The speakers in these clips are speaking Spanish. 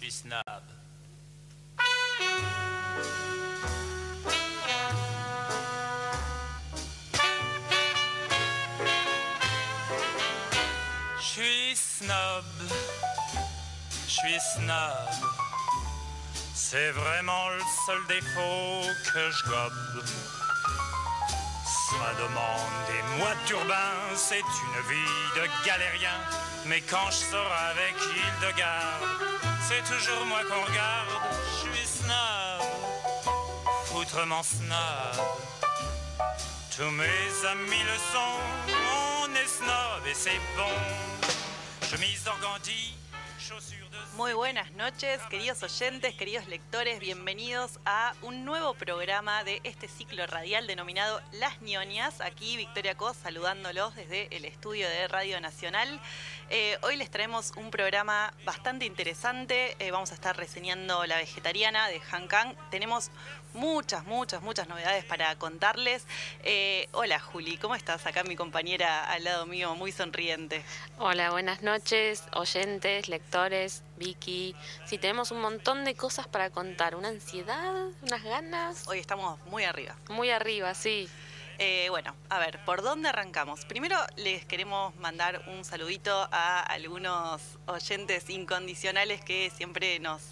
suis snob. Je suis snob, je suis snob. C'est vraiment le seul défaut que je gobe. Ça demande des mois de c'est une vie de galérien. Mais quand je sors avec Hildegarde, c'est toujours moi qu'on regarde. Je suis snob, foutrement snob. Tous mes amis le sont, on est snob et c'est bon. Chemise de... Muy buenas noches, queridos oyentes, queridos lectores, bienvenidos a un nuevo programa de este ciclo radial denominado Las ñoñas. Aquí Victoria Cos saludándolos desde el estudio de Radio Nacional. Eh, hoy les traemos un programa bastante interesante. Eh, vamos a estar reseñando La Vegetariana de Han Kang. Tenemos muchas, muchas, muchas novedades para contarles. Eh, hola Juli, ¿cómo estás? Acá mi compañera al lado mío, muy sonriente. Hola, buenas noches, oyentes, lectores, Vicky. Sí, tenemos un montón de cosas para contar. Una ansiedad, unas ganas. Hoy estamos muy arriba. Muy arriba, sí. Eh, bueno, a ver, ¿por dónde arrancamos? Primero les queremos mandar un saludito a algunos oyentes incondicionales que siempre nos,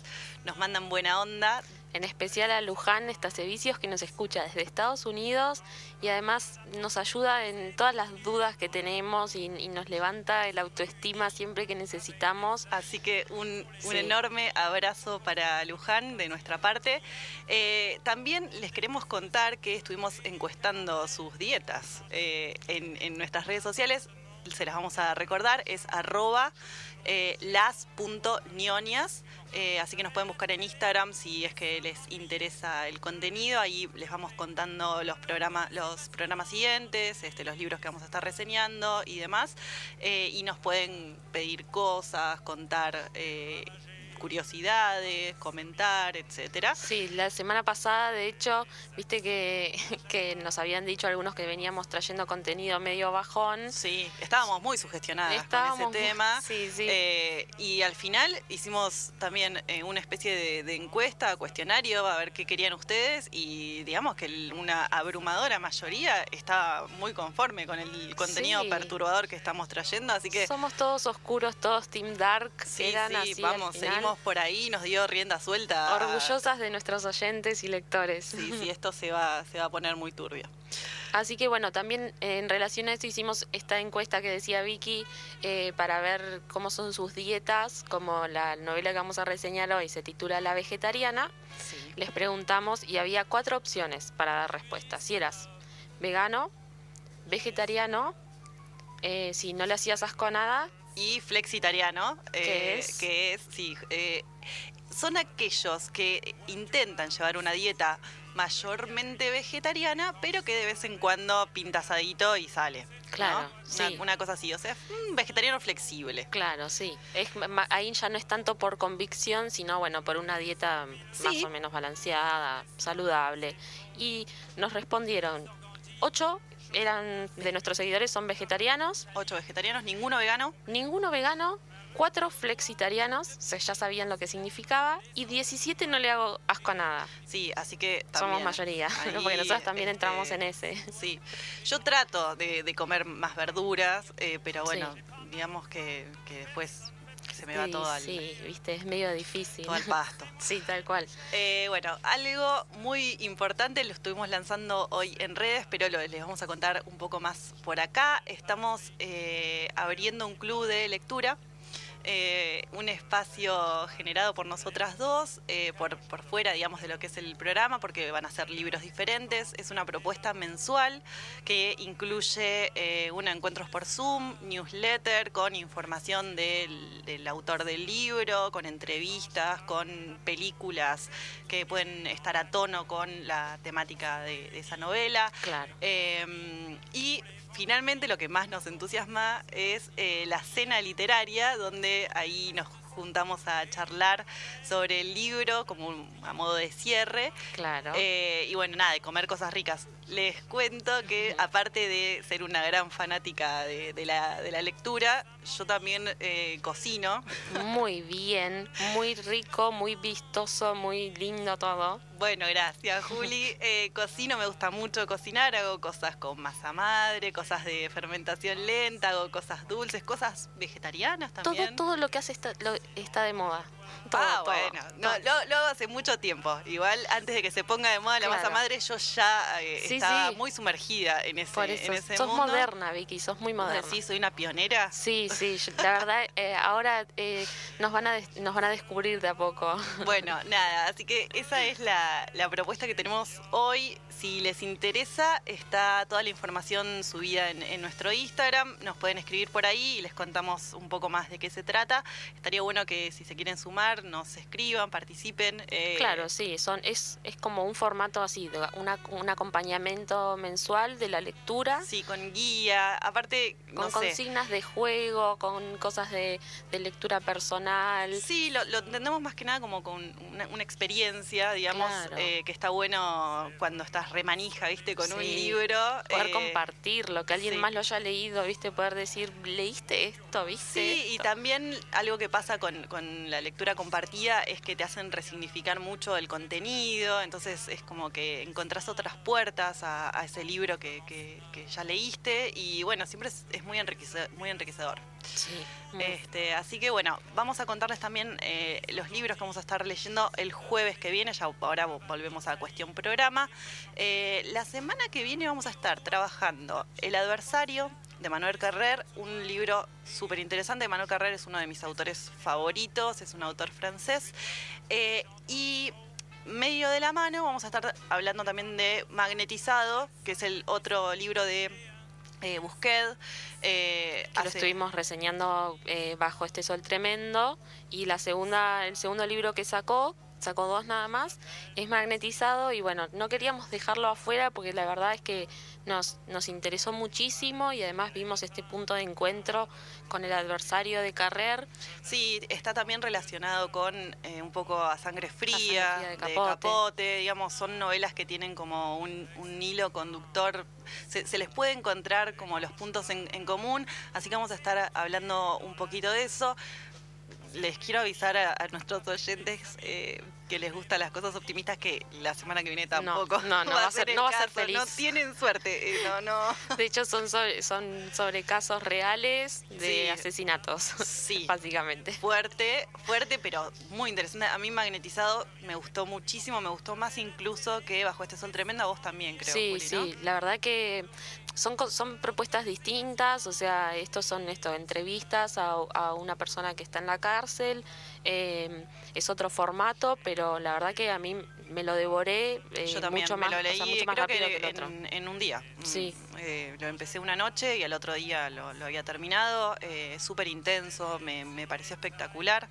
nos mandan buena onda. En especial a Luján Servicios que nos escucha desde Estados Unidos y además nos ayuda en todas las dudas que tenemos y, y nos levanta el autoestima siempre que necesitamos. Así que un, enorme abrazo para Luján de nuestra parte. Eh, también les queremos contar que estuvimos encuestando sus dietas eh, en, en nuestras redes sociales. Se las vamos a recordar, es arroba eh, las.ñoñas. Eh, así que nos pueden buscar en Instagram si es que les interesa el contenido. Ahí les vamos contando los programas, los programas siguientes, este, los libros que vamos a estar reseñando y demás. Eh, y nos pueden pedir cosas, contar eh, curiosidades, comentar, etcétera. Sí, la semana pasada, de hecho, viste que, que nos habían dicho algunos que veníamos trayendo contenido medio bajón. Sí, estábamos muy sugestionadas Estábamos con muy- ese tema. sí, sí. Eh, y al final hicimos también eh, una especie de, de encuesta, cuestionario, a ver qué querían ustedes. Y digamos que una abrumadora mayoría está muy conforme con el contenido Sí. perturbador que estamos trayendo. Así que Somos todos oscuros, todos Team Dark. sí, eran sí, así vamos, final. Por ahí, nos dio rienda suelta. Orgullosas de nuestros oyentes y lectores. Sí, sí, esto se va, se va a poner muy turbio. Así que bueno, también en relación a eso hicimos esta encuesta que decía Vicky eh, para ver cómo son sus dietas, como la novela que vamos a reseñar hoy se titula La Vegetariana. Sí. Les preguntamos y había cuatro opciones para dar respuesta. Si eras vegano, vegetariano, eh, si no le hacías asco a nada, y flexitariano, ¿Qué eh, es? que es, sí, eh, son aquellos que intentan llevar una dieta mayormente vegetariana, pero que de vez en cuando pinta asadito y sale. Claro, Una, sí. una cosa así, o sea, un vegetariano flexible. claro, sí. Es, ma- ahí ya no es tanto por convicción, sino bueno, por una dieta más o menos balanceada, saludable. Y nos respondieron, ocho eran de nuestros seguidores son vegetarianos, Ocho vegetarianos, ninguno vegano. ninguno vegano, cuatro flexitarianos, o sea, ya sabían lo que significaba, y 17 no le hago asco a nada. Sí, así que Somos también mayoría, ahí, porque nosotros también este, entramos en ese. Sí, yo trato de, de comer más verduras, eh, pero bueno, Sí. digamos que, que después se me va Sí, todo al, sí, viste, es medio difícil. todo al pasto. Sí, tal cual. Eh, bueno, algo muy importante lo estuvimos lanzando hoy en redes, pero lo, les vamos a contar un poco más por acá. Estamos eh, abriendo un club de lectura. Eh, un espacio generado por nosotras dos, eh, por, por fuera, digamos, de lo que es el programa, porque van a ser libros diferentes. Es una propuesta mensual que incluye eh, un encuentros por Zoom, newsletter con información del, del autor del libro, con entrevistas, con películas que pueden estar a tono con la temática de, de esa novela. Claro. Eh, y finalmente lo que más nos entusiasma es eh, la cena literaria, donde ahí nos juntamos a charlar sobre el libro como a modo de cierre. Claro. Eh, y bueno, nada, de comer cosas ricas. Les cuento que aparte de ser una gran fanática de, la, lectura, yo también eh, cocino. Muy bien, muy rico, muy vistoso, muy lindo todo. Bueno, gracias, Juli. Eh, cocino, me gusta mucho cocinar, hago cosas con masa madre, cosas de fermentación lenta, hago cosas dulces, cosas vegetarianas también. Todo, todo lo que hace está, está de moda. Ah, bueno, no, lo, hago hace mucho tiempo. Igual antes de que se ponga de moda la masa madre, yo ya eh, estaba muy sumergida en ese, Por eso, en sos moderna, Vicky, sos muy moderna. Sí, soy una pionera. Sí, sí, la verdad, eh, ahora nos, van a nos van a descubrir de a poco. Bueno, nada, así que esa es la, la, propuesta que tenemos hoy. Si les interesa, está toda la información subida en, nuestro Instagram. Nos pueden escribir por ahí y les contamos un poco más de qué se trata. Estaría bueno que si se quieren sumar, nos escriban, participen. Eh, claro, sí, son, es, es como un formato así, una, un acompañamiento mensual de la lectura. Sí, con guía, aparte... Con consignas de juego, con cosas de, lectura personal. Sí, lo, entendemos más que nada como con una, experiencia, digamos, eh, que está bueno cuando estás remanija, ¿viste? Con un libro. Poder eh, compartirlo, que alguien más lo haya leído, ¿viste? Poder decir, ¿leíste esto? ¿Viste? Sí, y también algo que pasa con, la lectura compartida es que te hacen resignificar mucho el contenido, entonces es como que encontrás otras puertas a, ese libro que, ya leíste y bueno, siempre es, muy, enriquecedor, muy enriquecedor. Sí. Este, así que bueno, vamos a contarles también eh, los libros que vamos a estar leyendo el jueves que viene, ya ahora volvemos a cuestión programa. Eh, la semana que viene vamos a estar trabajando El adversario de Manuel Carrer, un libro súper interesante. Manuel Carrer es uno de mis autores favoritos, es un autor francés. Eh, y medio de la mano vamos a estar hablando también de Magnetizado, que es el otro libro de eh, Busquet. Eh, lo estuvimos reseñando eh, bajo este sol tremendo. Y la segunda, el segundo libro que sacó, sacó dos nada más, es magnetizado y bueno, no queríamos dejarlo afuera porque la verdad es que nos, nos interesó muchísimo y además vimos este punto de encuentro con el adversario de Carrer. Sí, está también relacionado con eh, un poco a Sangre Fría, de, capote. digamos, son novelas que tienen como un, hilo conductor, se, les puede encontrar como los puntos en, en común, así que vamos a estar hablando un poquito de eso les quiero avisar a, nuestros oyentes eh, que les gustan las cosas optimistas que la semana que viene tampoco. No, no, va, a ser, no va a ser feliz. No tienen suerte. Eh, no, no. De hecho, son sobre, son sobre casos reales de asesinatos. Sí. Básicamente. Fuerte, fuerte, pero muy interesante. A mí Magnetizado me gustó muchísimo, me gustó más incluso que Bajo este son tremenda, vos también creo. Sí, sí. La verdad que son, son propuestas distintas, o sea, estos son esto, entrevistas a, a una persona que está en la cárcel, eh, es otro formato, pero la verdad que a mí me lo devoré eh, Yo también mucho más, lo leí, creo que, En, un día. Sí. Mm, eh, lo empecé una noche y al otro día lo, había terminado. Eh, Súper intenso, me, me, pareció espectacular.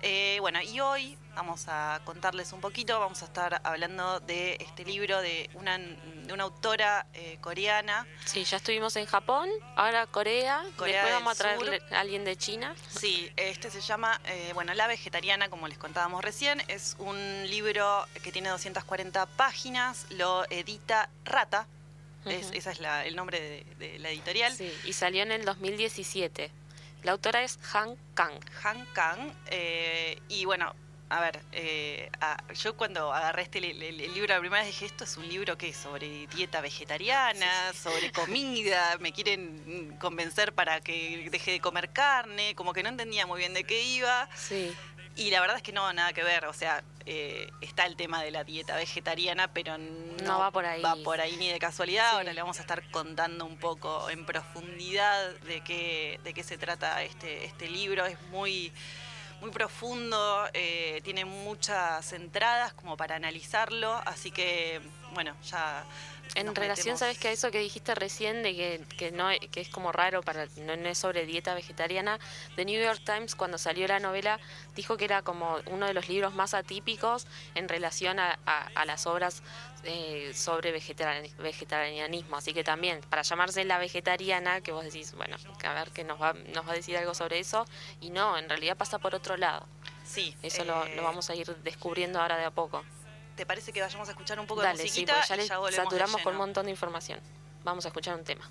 Eh, bueno, y hoy vamos a contarles un poquito, vamos a estar hablando de este libro de una, de una autora coreana. Sí, ya estuvimos en Japón, ahora Corea, Corea después vamos a traer a alguien de China. Sí, este se llama, bueno, La Vegetariana, como les contábamos recién, es un libro que tiene tiene 240 páginas, lo edita Rata, ese es, es el nombre de, la editorial. Sí, y salió en el 2017. La autora es Han Kang. Han Kang, eh, y bueno, a ver, eh, yo cuando agarré este el, libro la primera vez dije, esto es un libro que es sobre dieta vegetariana, sobre comida, me quieren convencer para que deje de comer carne, como que no entendía muy bien de qué iba. Sí. Y la verdad es que no, nada que ver. O sea, eh, está el tema de la dieta vegetariana, pero no, va por ahí. Va por ahí ni de casualidad. Ahora le vamos a estar contando un poco en profundidad de qué, de qué se trata este, este libro. Es muy muy profundo, eh, tiene muchas entradas como para analizarlo, así que bueno, ya... En nos relación, metemos- sabes que a eso que dijiste recién de que, que no que es como raro para no, no es sobre dieta vegetariana, The New York Times cuando salió la novela dijo que era como uno de los libros más atípicos en relación a, a- a las obras eh, sobre vegetari- vegetarianismo, así que también para llamarse la vegetariana que vos decís, bueno, a ver que nos va nos va a decir algo sobre eso y no, en realidad pasa por otro lado. Sí. Eso lo, eh, lo vamos a ir descubriendo ahora de a poco. ¿Te parece que vayamos a escuchar un poco Dale, de sí, musiquita porque ya y le ya saturamos con un montón de información. Vamos a escuchar un tema.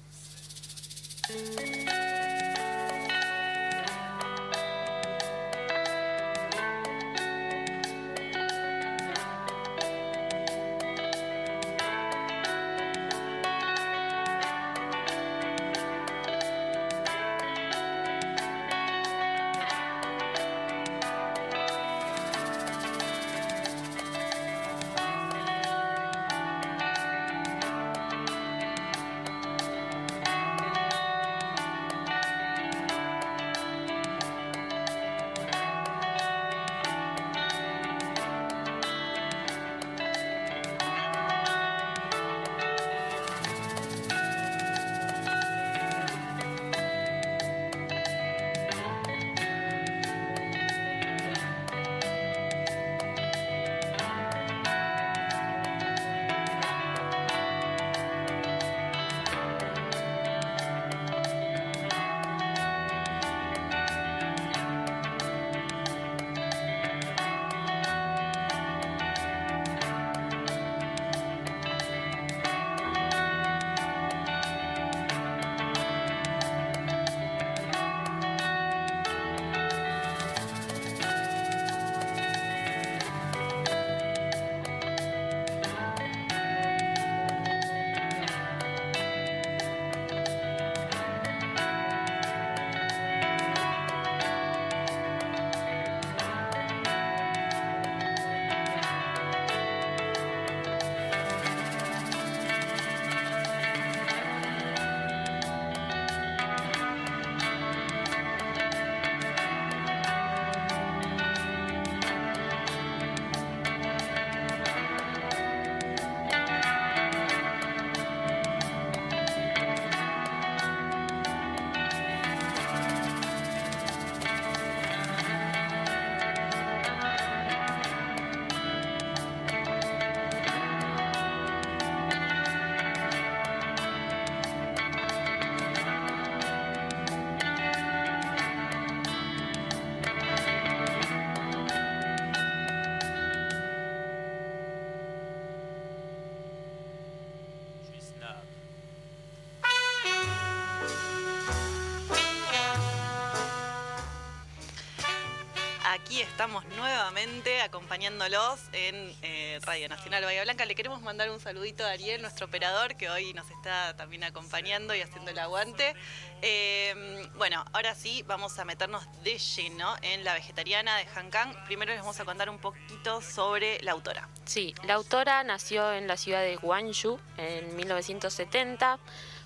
Estamos nuevamente acompañándolos en eh, Radio Nacional Bahía Blanca. Le queremos mandar un saludito a Ariel, nuestro operador, que hoy nos está también acompañando y haciendo el aguante. Eh, bueno, ahora sí vamos a meternos de lleno en la vegetariana de Han Kang. Primero les vamos a contar un poquito sobre la autora. Sí, la autora nació en la ciudad de Guangzhou en 1970.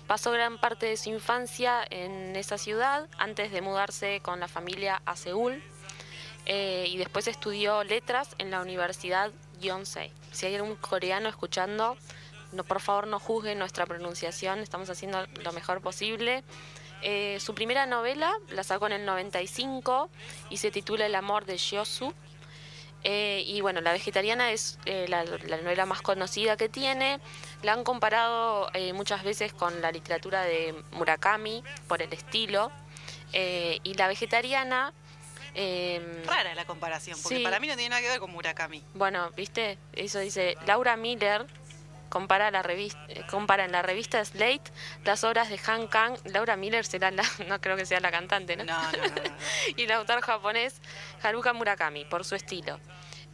Pasó gran parte de su infancia en esa ciudad antes de mudarse con la familia a Seúl. Eh, y después estudió letras en la Universidad Yonsei. Si hay algún coreano escuchando, por favor no juzguen nuestra pronunciación, estamos haciendo lo mejor posible. Eh, su primera novela la sacó en el 95 y se titula El amor de Shiosu. Eh, y bueno, La vegetariana es eh, la, la novela más conocida que tiene. La han comparado muchas veces con la literatura de Murakami por el estilo. Y La vegetariana... eh, Rara la comparación, porque Sí. para mí no tiene nada que ver con Murakami. bueno, viste, eso dice Laura Miller. Compara, la revista, compara en la revista Slate las obras de Han Kang. Laura Miller será la, no creo que sea la cantante, ¿no? No, no, no. no, no. y el autor japonés Haruka Murakami, por su estilo.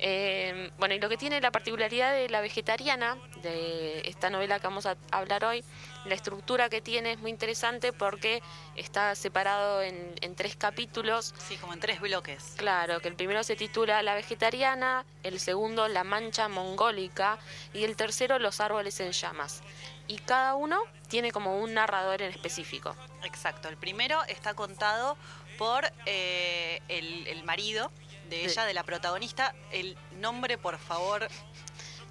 Eh, bueno, y lo que tiene la particularidad de la vegetariana, de esta novela que vamos a hablar hoy, la estructura que tiene es muy interesante porque está separado en, en tres capítulos. Sí, como en tres bloques. Claro, que el primero se titula La vegetariana, el segundo La mancha mongólica y el tercero Los árboles en llamas. Y cada uno tiene como un narrador en específico. Exacto. El primero está contado por eh, el, el marido de ella, de la protagonista. El nombre, por favor.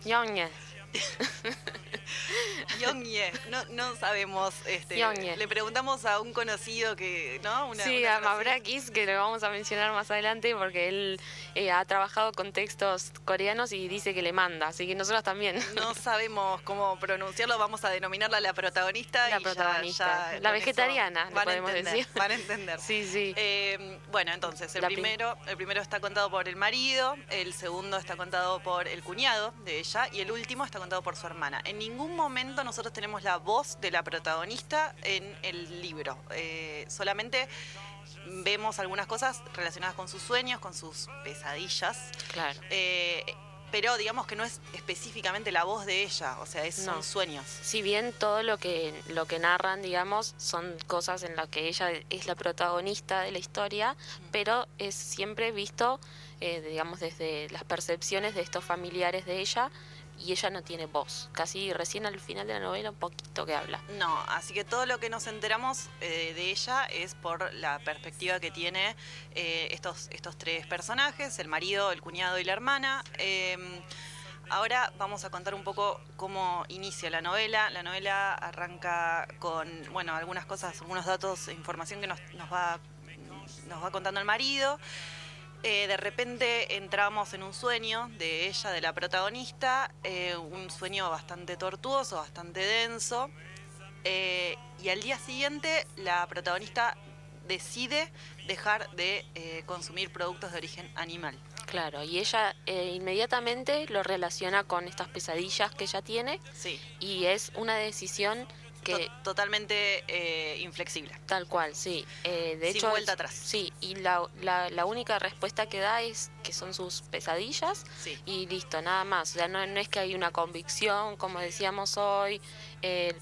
Ñoñe. Yongye, no, no sabemos. Este, Yongye. Le preguntamos a un conocido que, ¿no? Una, sí, una a. Mabrakis, que lo vamos a mencionar más adelante porque él eh, ha trabajado con textos coreanos y dice que le manda, así que nosotros también. No sabemos cómo pronunciarlo, vamos a denominarla la protagonista. La y ya- ya, con la vegetariana, van a podemos entender, decir. Van a entender. Sí, sí. Eh, bueno, entonces, el La primero, el primero está contado por el marido, el segundo está contado por el cuñado de ella y el último está contado por su hermana. En ningún momento nosotros tenemos la voz de la protagonista en el libro. Eh, solamente vemos algunas cosas relacionadas con sus sueños, con sus pesadillas. claro. Eh, pero digamos que no es específicamente la voz de ella, o sea, es, son sueños. Si bien todo lo que, lo que narran, digamos, son cosas en las que ella es la protagonista de la historia, pero es siempre visto, eh, digamos, desde las percepciones de estos familiares de ella, y ella no tiene voz. Casi recién al final de la novela un poquito que habla. No, así que todo lo que nos enteramos eh, de ella es por la perspectiva que tiene eh, estos, estos tres personajes, el marido, el cuñado y la hermana. Eh, ahora vamos a contar un poco cómo inicia la novela. La novela arranca con, bueno, algunas cosas, algunos datos e información que nos, nos va, nos va contando el marido. Eh, de repente entramos en un sueño de ella, de la protagonista, eh, un sueño bastante tortuoso, bastante denso. Eh, y al día siguiente la protagonista decide dejar de consumir productos de origen animal. Claro, y ella eh, inmediatamente lo relaciona con estas pesadillas que ella tiene, Sí, y es una decisión que... to- totalmente eh, inflexible. Tal cual, sí. Eh, de Sin hecho, vuelta es- atrás. Sí, y la, la, la única respuesta que da es que son sus pesadillas Sí. y listo, nada más. O sea, no, no es que hay una convicción, como decíamos hoy. eh,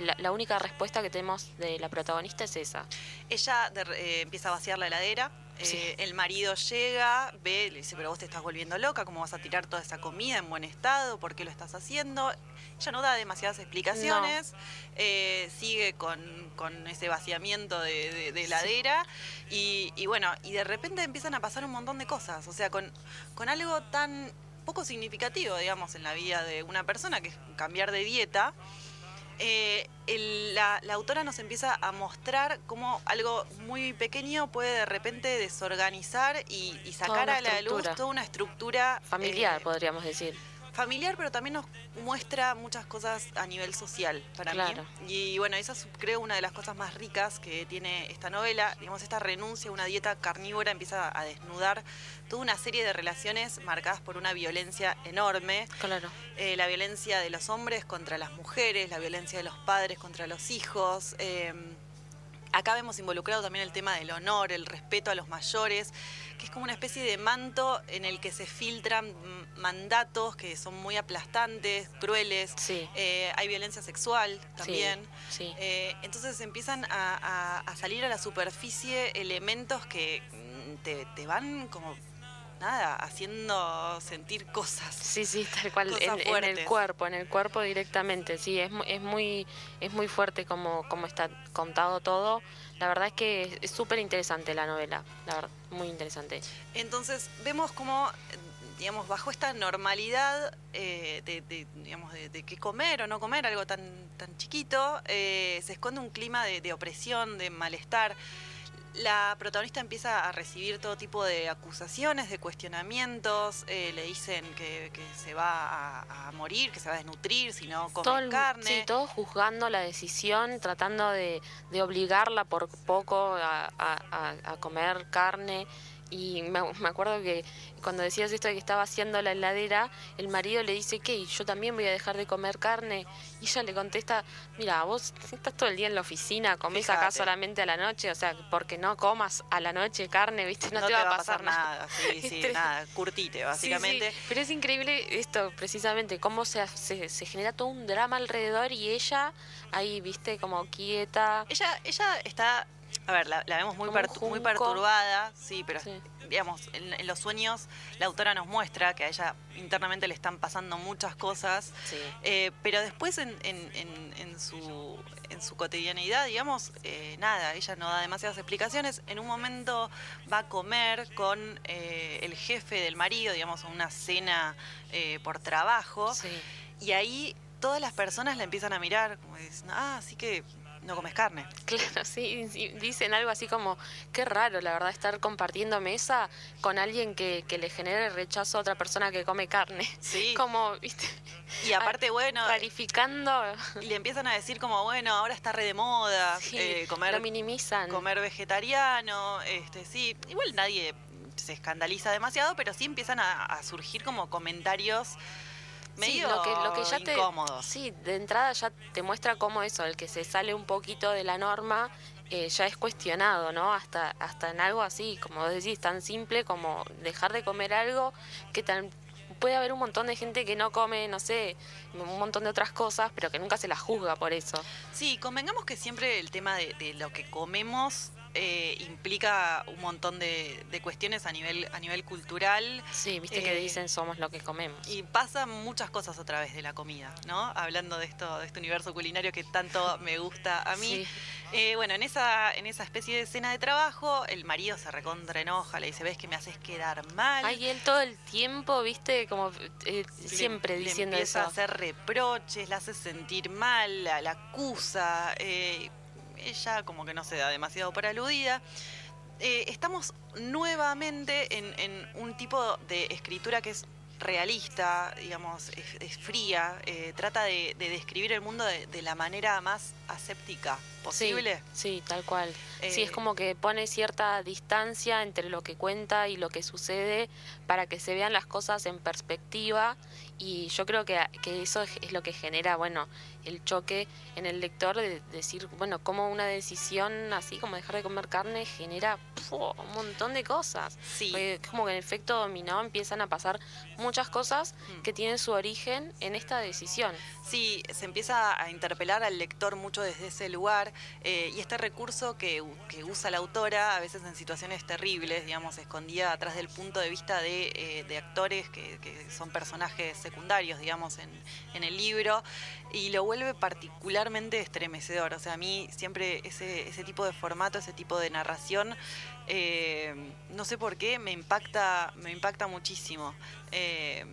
la, la única respuesta que tenemos de la protagonista es esa. Ella de- eh, empieza a vaciar la heladera. eh. El marido llega, ve, le dice, pero vos te estás volviendo loca, ¿cómo vas a tirar toda esa comida en buen estado? ¿Por qué lo estás haciendo? Ella no da demasiadas explicaciones, eh, sigue con, con ese vaciamiento de, de- de heladera y, y bueno, y de repente empiezan a pasar un montón de cosas, o sea, con, con algo tan poco significativo, digamos, en la vida de una persona, que es cambiar de dieta. eh, el- la, la autora nos empieza a mostrar cómo algo muy pequeño puede de repente desorganizar y, y sacar a la luz toda una estructura Familiar, eh, podríamos decir. Familiar, pero también nos muestra muchas cosas a nivel social para Claro. mí. Y bueno, esa es creo una de las cosas más ricas que tiene esta novela. Digamos, esta renuncia a una dieta carnívora empieza a desnudar toda una serie de relaciones marcadas por una violencia enorme. Claro. Eh, la violencia de los hombres contra las mujeres, la violencia de los padres contra los hijos. eh, acá vemos involucrado también el tema del honor, el respeto a los mayores, que es como una especie de manto en el que se filtran mandatos que son muy aplastantes, crueles. Sí. Eh, hay violencia sexual también. Sí. Eh, entonces empiezan a, a- a salir a la superficie elementos que te, te van como, nada, haciendo sentir cosas. Sí, sí, tal cual, en, en el cuerpo, en el cuerpo directamente, sí, es, es muy es muy fuerte como, como está contado todo. La verdad es que es- súper interesante la novela, la verdad, muy interesante. Entonces vemos como, digamos, bajo esta normalidad eh, de, de, digamos, de, de qué comer o no comer, algo tan, tan chiquito, eh, se esconde un clima de, de opresión, de malestar. La protagonista empieza a recibir todo tipo de acusaciones, de cuestionamientos, eh, le dicen que, que se va a, a morir, que se va a desnutrir si no come Todo el- carne. Sí, todos juzgando la decisión, tratando de, de obligarla por poco a, a- a- a comer carne. Y me, me acuerdo que cuando decías esto de que estaba haciendo la heladera, el marido le dice que yo también voy a dejar de comer carne. Y ella le contesta, mira, vos estás todo el día en la oficina, comés acá solamente a la noche, o sea, porque no comas a la noche carne, ¿viste? No, te, va a pasar nada. Sí, sí, Este- nada, curtite, Sí, básicamente. sí, Pero es increíble esto, precisamente, cómo se, se, se genera todo un drama alrededor y ella ahí, viste, como quieta. Ella, ella está, a ver, la, la vemos muy, pertu- muy perturbada, sí, pero Sí. digamos, en, en los sueños la autora nos muestra que a ella internamente le están pasando muchas cosas, Sí. eh, pero después en, en- en- en su, en su cotidianeidad, digamos, eh, nada, ella no da demasiadas explicaciones. En un momento va a comer con eh, el jefe del marido, digamos, una cena por trabajo. Sí. Y ahí todas las personas la empiezan a mirar, como diciendo, ah, así que no comes carne. Claro, sí, dicen algo así como, qué raro, la verdad, estar compartiendo mesa con alguien que, que le genere rechazo a otra persona que come carne. Sí. Como, viste, Y aparte, bueno, clarificando, y le empiezan a decir como, bueno, ahora está re de moda sí, eh, comer, lo minimizan. comer vegetariano, este, sí, igual nadie se escandaliza demasiado, pero sí empiezan a, a surgir como comentarios medio sí, lo que, lo que ya te. Sí, de entrada ya te muestra cómo eso, el que se sale un poquito de la norma, eh, ya es cuestionado, ¿no? Hasta, hasta en algo así, como decís, tan simple como dejar de comer algo que tan puede haber un montón de gente que no come, no sé, un montón de otras cosas, pero que nunca se la juzga por eso. Sí, convengamos que siempre el tema de, de lo que comemos eh, implica un montón de, de cuestiones a nivel, a nivel cultural. Sí, viste que Eh, dicen somos lo que comemos. Y pasan muchas cosas a través de la comida, ¿no? Hablando de esto, de este universo culinario que tanto me gusta a mí. Sí. Eh, bueno, en esa, en esa especie de escena de trabajo, el marido se recontra enoja, le dice, ves que me haces quedar mal. Ay, él todo el tiempo, viste, como eh, Le- siempre le diciendo empieza eso. a hacer reproches, la hace sentir mal, la, la acusa. eh, ella como que no se da demasiado por aludida. Eh, estamos nuevamente en, en un tipo de escritura que es realista, digamos, es, es fría, eh, trata de, de describir el mundo de, de la manera más aséptica posible. Sí, sí, tal cual. sí, es Eh, como que pone cierta distancia entre lo que cuenta y lo que sucede para que se vean las cosas en perspectiva y yo creo que, que eso es, es lo que genera, bueno, el choque en el lector de decir, bueno, como una decisión así como dejar de comer carne genera un montón de cosas. Sí. Porque como que en efecto dominó empiezan a pasar muchas cosas Mm. que tienen su origen en esta decisión. Sí, se empieza a interpelar al lector mucho desde ese lugar eh, y este recurso que, que usa la autora a veces en situaciones terribles, digamos, escondida atrás del punto de vista de, eh, de actores que, que son personajes secundarios, digamos, en, en el libro y lo vuelve particularmente estremecedor. O sea, a mí siempre ese, ese tipo de formato, ese tipo de narración, eh, no sé por qué, me impacta, me impacta muchísimo. Eh,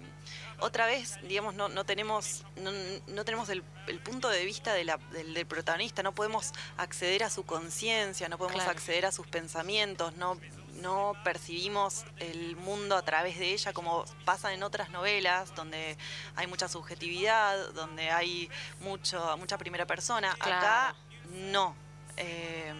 otra vez, digamos, no, no tenemos, no, no tenemos el, el punto de vista de la- del, del protagonista, no podemos acceder a su conciencia, no podemos Claro. acceder a sus pensamientos, no, no percibimos el mundo a través de ella como pasa en otras novelas, donde hay mucha subjetividad, donde hay mucho, mucha primera persona. Acá no. Eh,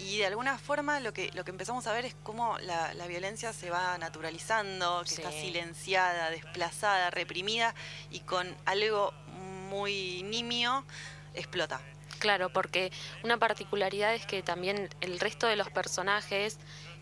y de alguna forma lo que, lo que empezamos a ver es cómo la, la violencia se va naturalizando, que está silenciada, desplazada, reprimida y con algo muy nimio explota. Claro, porque una particularidad es que también el resto de los personajes,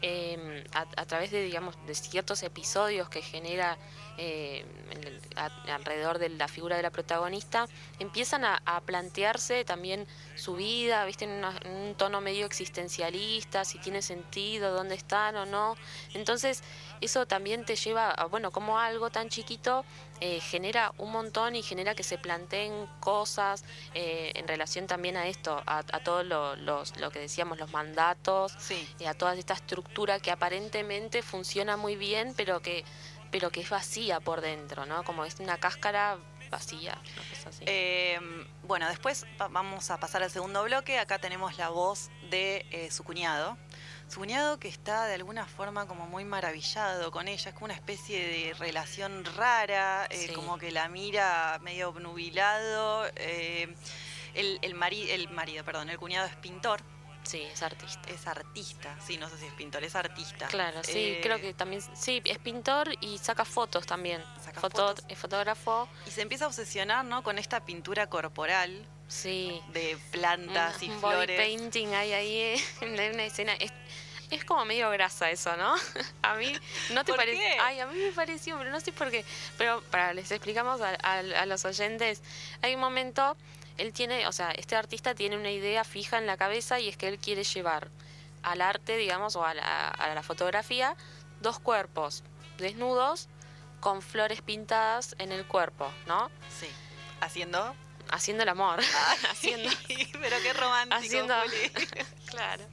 eh, a, a través de, digamos, de ciertos episodios que genera eh, en el- a- alrededor de la figura de la protagonista, empiezan a, a plantearse también su vida, viste, en, una- en un tono medio existencialista, si tiene sentido, dónde están o no. Entonces, eso también te lleva a, bueno, como algo tan chiquito eh, genera un montón y genera que se planteen cosas eh, en relación también a esto, a, a todo lo, los- lo que decíamos, los mandatos, Sí. y a toda esta estructura que aparentemente funciona muy bien, pero que, pero que es vacía por dentro, ¿no? Como es una cáscara vacía, así. Eh, bueno, después va- vamos a pasar al segundo bloque. Acá tenemos la voz de eh, su cuñado. Su cuñado que está de alguna forma como muy maravillado con ella, es como una especie de relación rara, eh, Sí. como que la mira medio obnubilado. el, el, mari- el marido, perdón, el cuñado es pintor, sí, es artista. es artista, sí, no sé si es pintor, es artista. Claro, sí, Eh, creo que también, sí, es pintor y saca fotos también. Saca Foto- fotos. Es fotógrafo, Y se empieza a obsesionar, ¿no? Con esta pintura corporal sí. de plantas y un body flores. painting hay ahí eh, en una escena. Es, es como medio grasa eso, ¿no? A mí no te ¿Por parece. Ay, a mí me pareció, pero no sé por qué. Pero para les explicamos a, a- a los oyentes, hay un momento, él tiene, o sea, este artista tiene una idea fija en la cabeza y es que él quiere llevar al arte, digamos, o a la, a la fotografía, dos cuerpos desnudos con flores pintadas en el cuerpo, ¿no? Sí. Haciendo. Haciendo el amor. haciendo. Pero qué romántico. Haciendo-. Claro.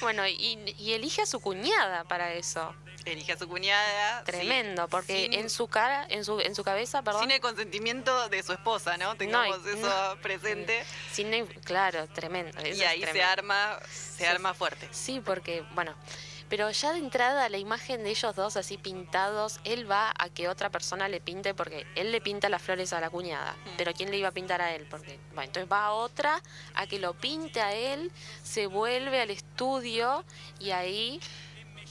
bueno, y, y elige a su cuñada para eso. Elige a su cuñada. sí, Tremendo, porque sin- en su cara, en su, en su cabeza, perdón. Sin el consentimiento de su esposa, ¿no? Tengamos eso no. presente. sin el- claro, tremendo. eso Y ahí se arma, se Sí. arma fuerte. Sí, porque, bueno, pero ya de entrada la imagen de ellos dos así pintados, él va a que otra persona le pinte, porque él le pinta las flores a la cuñada, Mm. pero ¿quién le iba a pintar a él? Porque, bueno, entonces va a otra a que lo pinte a él, se vuelve al estudio y ahí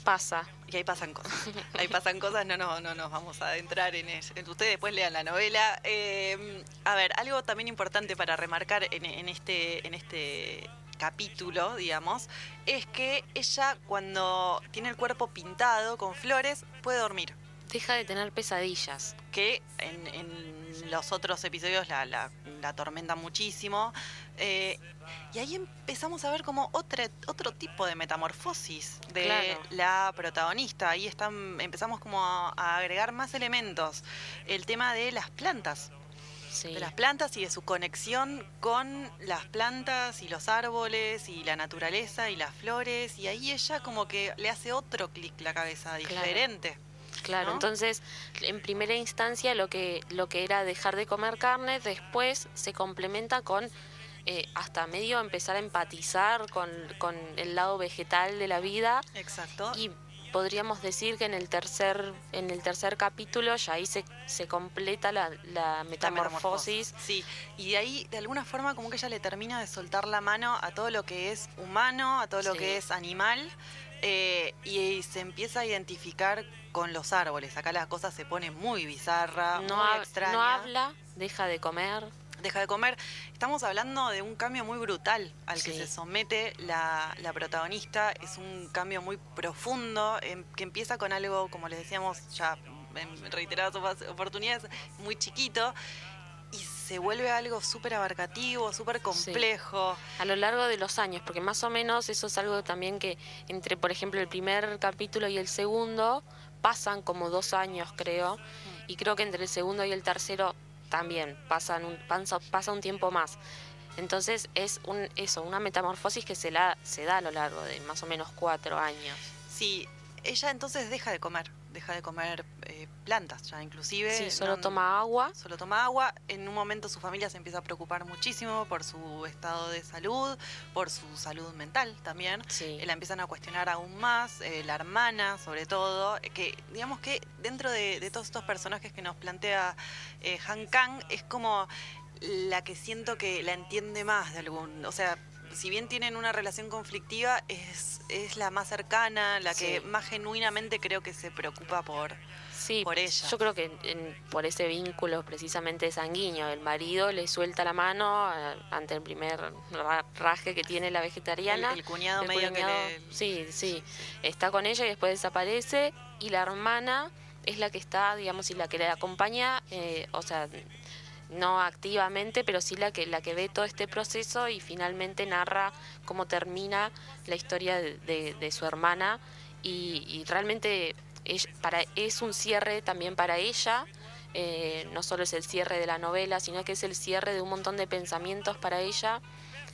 pasa. Y ahí pasan cosas. Ahí pasan cosas, no, no, no nos vamos a adentrar en eso. Ustedes después lean la novela. Eh, a ver, algo también importante para remarcar en, en este, en este capítulo, digamos, es que ella cuando tiene el cuerpo pintado con flores puede dormir. Deja de tener pesadillas. que en, en los otros episodios la, la, la atormenta muchísimo. Eh, y ahí empezamos a ver como otra, otro tipo de metamorfosis de Claro. la protagonista. Ahí están, empezamos como a, a agregar más elementos. El tema de las plantas, Sí. de las plantas y de su conexión con las plantas y los árboles y la naturaleza y las flores. Y ahí ella como que le hace otro clic la cabeza, diferente. Claro, ¿no? entonces en primera instancia lo que, lo que era dejar de comer carne, después se complementa con eh, hasta medio empezar a empatizar con, con el lado vegetal de la vida Exacto. y podríamos decir que en el tercer, en el tercer capítulo ya ahí se, se completa la, metamorfosis. Sí, y de ahí de alguna forma como que ella le termina de soltar la mano a todo lo que es humano, a todo lo que es animal, eh, y, se empieza a identificar con los árboles. Acá la cosa se pone muy bizarra, No, muy extraña. no habla, deja de comer. Deja de comer. Estamos hablando de un cambio muy brutal al que se somete la, la protagonista. Es un cambio muy profundo em, que empieza con algo, como les decíamos ya en reiteradas oportunidades, muy chiquito se vuelve algo súper abarcativo, súper complejo. a lo largo de los años, porque más o menos eso es algo también que entre, por ejemplo, el primer capítulo y el segundo pasan como dos años, creo, y creo que entre el segundo y el tercero también pasan un, pasa, pasa un tiempo más. Entonces es un eso, una metamorfosis que se, la, se da a lo largo de más o menos cuatro años. Sí, ella entonces deja de comer, deja de comer eh, plantas ya inclusive. Sí, solo no- toma agua. solo toma agua. En un momento su familia se empieza a preocupar muchísimo por su estado de salud, por su salud mental también. Sí. Eh, La empiezan a cuestionar aún más, eh, la hermana sobre todo, que digamos que dentro de, de todos estos personajes que nos plantea Han Kang es como la que siento que la entiende más de algún, o sea, si bien tienen una relación conflictiva, es, es la más cercana, la que Sí. más genuinamente creo que se preocupa por... Sí, por ella. yo creo que en- por ese vínculo precisamente sanguíneo, el marido le suelta la mano eh, ante el primer ra- raje que tiene la vegetariana. El, el cuñado El medio cuñado, que le... sí, sí, está con ella y después desaparece y la hermana es la que está, digamos, y la que le acompaña, eh, o sea, no activamente, pero sí la que la que ve todo este proceso y finalmente narra cómo termina la historia de, de- de su hermana y, y realmente es, para, es un cierre también para ella. eh, no solo es el cierre de la novela, sino que es el cierre de un montón de pensamientos para ella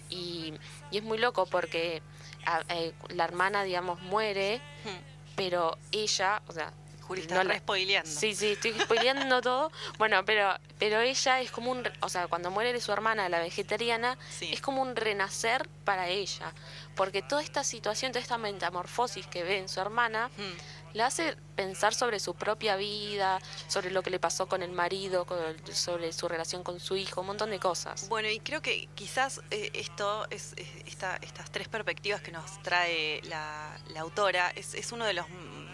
y, y es muy loco porque a- eh, la hermana, digamos, muere, Hmm. pero ella, o sea, Juli, no re spoileando. Sí, sí, estoy spoileando todo. Bueno, pero, pero ella es como un, o sea, cuando muere su hermana, la vegetariana, Sí. es como un renacer para ella. Porque toda esta situación, toda esta metamorfosis que ve en su hermana, Hmm. la hace pensar sobre su propia vida, sobre lo que le pasó con el marido, con- sobre su relación con su hijo, un montón de cosas. Bueno, y creo que quizás eh, esto, es, es- esta- estas tres perspectivas que nos trae la, la autora, es, es uno de los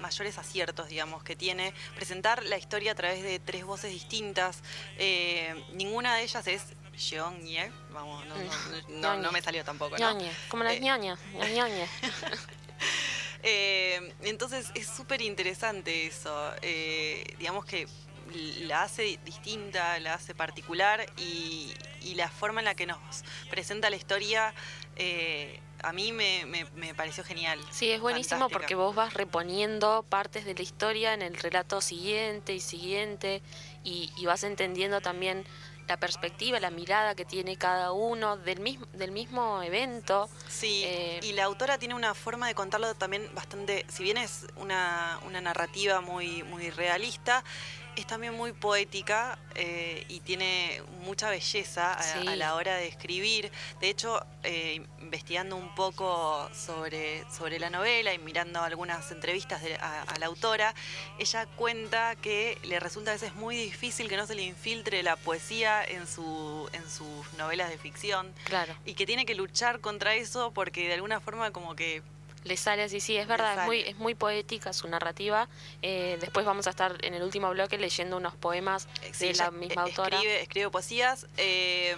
mayores aciertos, digamos, que tiene presentar la historia a través de tres voces distintas. Eh, ninguna de ellas es Jeonye, vamos, no, no, no- no me salió tampoco, ¿no? Ñoñe, como las Eh. ñoñas, las. Eh, entonces es súper interesante eso. Eh, digamos que la hace distinta, la hace particular y, y la forma en la que nos presenta la historia a mí me, me- me pareció genial. Sí, es buenísimo Fantástica. porque vos vas reponiendo partes de la historia en el relato siguiente y siguiente y, y vas entendiendo también la perspectiva, la mirada que tiene cada uno del mismo, del mismo evento. Sí, Eh, y la autora tiene una forma de contarlo también bastante, si bien es una, una narrativa muy, muy realista, es también muy poética eh, y tiene mucha belleza a, Sí. a la hora de escribir. De hecho, eh, investigando un poco sobre, sobre la novela y mirando algunas entrevistas de- a, a la autora, ella cuenta que le resulta a veces muy difícil que no se le infiltre la poesía en, su, en sus novelas de ficción Claro, y que tiene que luchar contra eso porque de alguna forma como que le sale así, sí, es verdad, es muy, es muy poética su narrativa. Eh, después vamos a estar en el último bloque leyendo unos poemas eh, sí, de la misma eh, autora. Escribe, escribe poesías eh,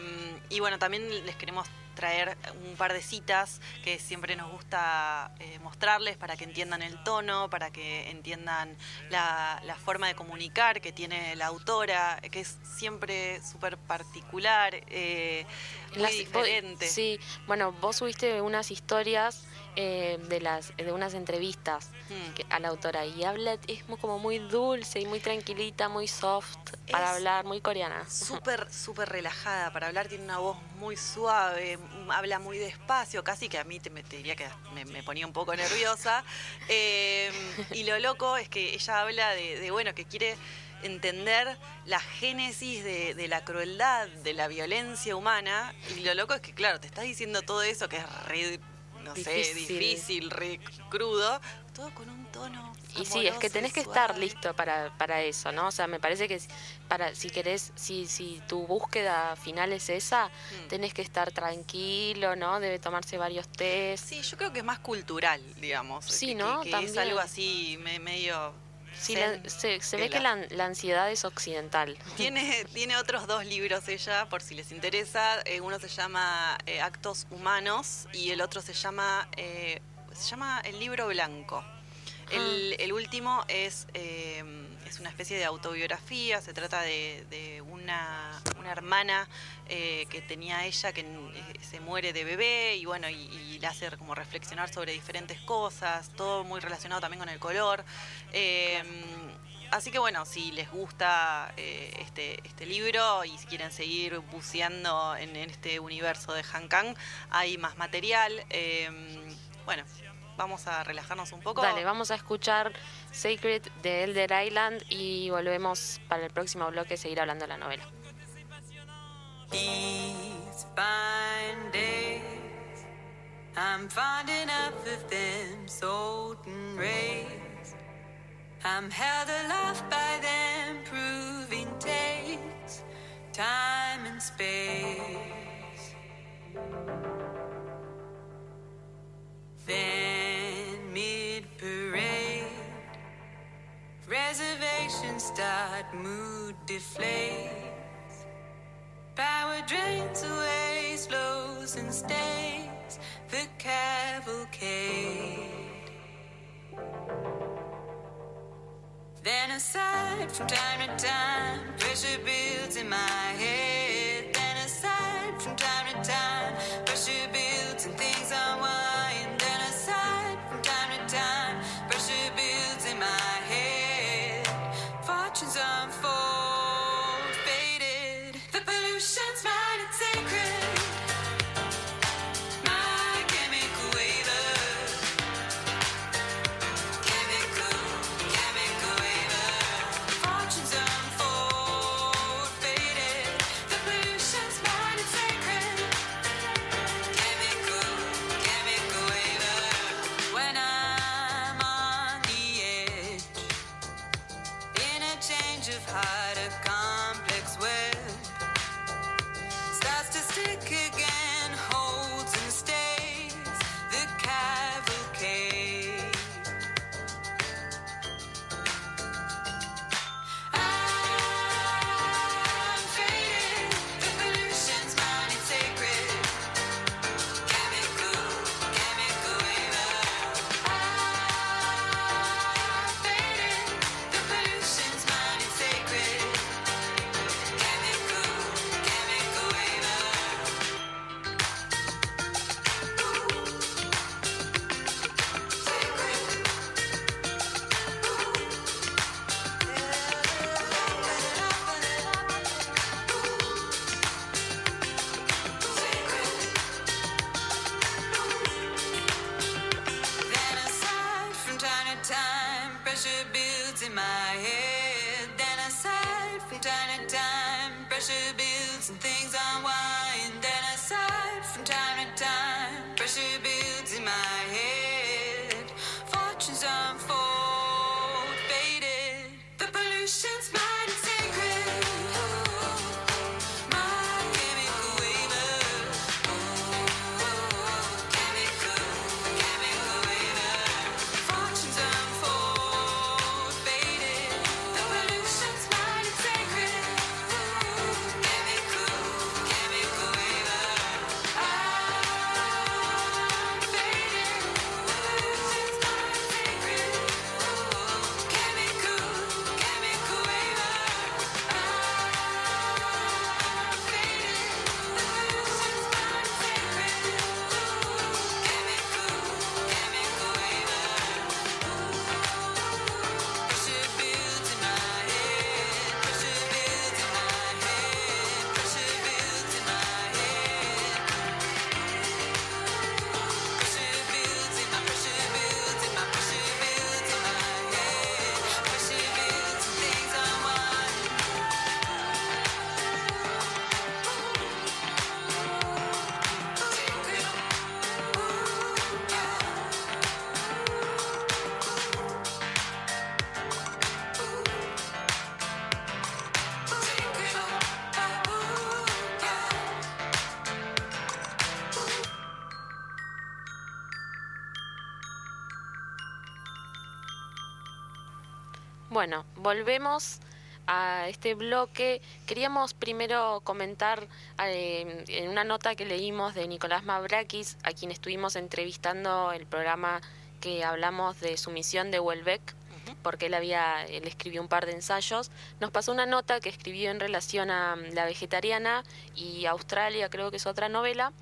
y bueno, también les queremos traer un par de citas que siempre nos gusta eh, mostrarles para que entiendan el tono, para que entiendan la, la forma de comunicar que tiene la autora, que es siempre súper particular, eh, muy Las- vos- diferente. sí, bueno, vos subiste unas historias eh, de las de unas entrevistas Mm. que- a la autora y habla, es como muy dulce y muy tranquilita, muy soft para Es hablar, muy coreana. Súper, súper relajada para hablar, tiene una voz muy suave, m- habla muy despacio, casi que a mí te, me- te diría que me, me ponía un poco nerviosa. Eh, y lo loco es que ella habla de, de, bueno, que quiere entender la génesis de, de la crueldad, de la violencia humana. Y lo loco es que, claro, te está diciendo todo eso que es re, no sé, Difícil. difícil, re crudo, todo con un tono. Y sí, es que tenés que estar suave. listo para, para eso, ¿no? O sea, me parece que para si querés, si, si tu búsqueda final es esa, Mm. tenés que estar tranquilo, ¿no? Debe tomarse varios test. Sí, yo creo que es más cultural, digamos. Sí, que- ¿no? Que, que es También. algo así me- medio. Sí, zen, la- se, se ve que que la- ansiedad es occidental. Tiene, tiene otros dos libros ella, por si les interesa. Eh, uno se llama eh, Actos Humanos y el otro se llama, eh, se llama El Libro Blanco. El, Ah. el último es, eh, es una especie de autobiografía, se trata de, de una, una hermana eh, que tenía ella que eh, se muere de bebé y bueno, y, y le hace como reflexionar sobre diferentes cosas, todo muy relacionado también con el color. Eh, Así que bueno, si les gusta eh, este, este libro y si quieren seguir buceando en, en este universo de Han Kang, hay más material. Eh, bueno, vamos a relajarnos un poco. Dale, vamos a escuchar Sacred de Elder Island y volvemos para el próximo bloque a seguir hablando de la novela. These fine days, I'm fond enough of them Sultan rays. I'm held aloft by them, proving takes time and space. Then reservations start, mood deflates. Power drains away, slows and stays the cavalcade. Then aside from time to time, pressure builds in my head. Volvemos a este bloque. Queríamos primero comentar eh, en una nota que leímos de Nicolás Mavrakis, a quien estuvimos entrevistando el programa que hablamos de su misión de Welbeck, porque él había, él escribió un par de ensayos. Nos pasó una nota que escribió en relación a mm, la vegetariana y Australia, creo que es otra novela.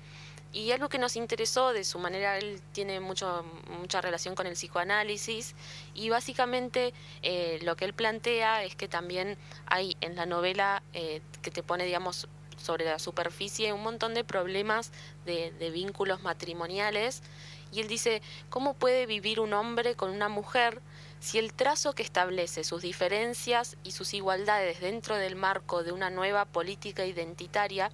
Y algo que nos interesó de su manera, él tiene mucho, mucha relación con el psicoanálisis y básicamente eh, lo que él plantea es que también hay en la novela eh, que te pone, digamos, sobre la superficie un montón de problemas de, de vínculos matrimoniales y él dice, ¿cómo puede vivir un hombre con una mujer si el trazo que establece sus diferencias y sus igualdades dentro del marco de una nueva política identitaria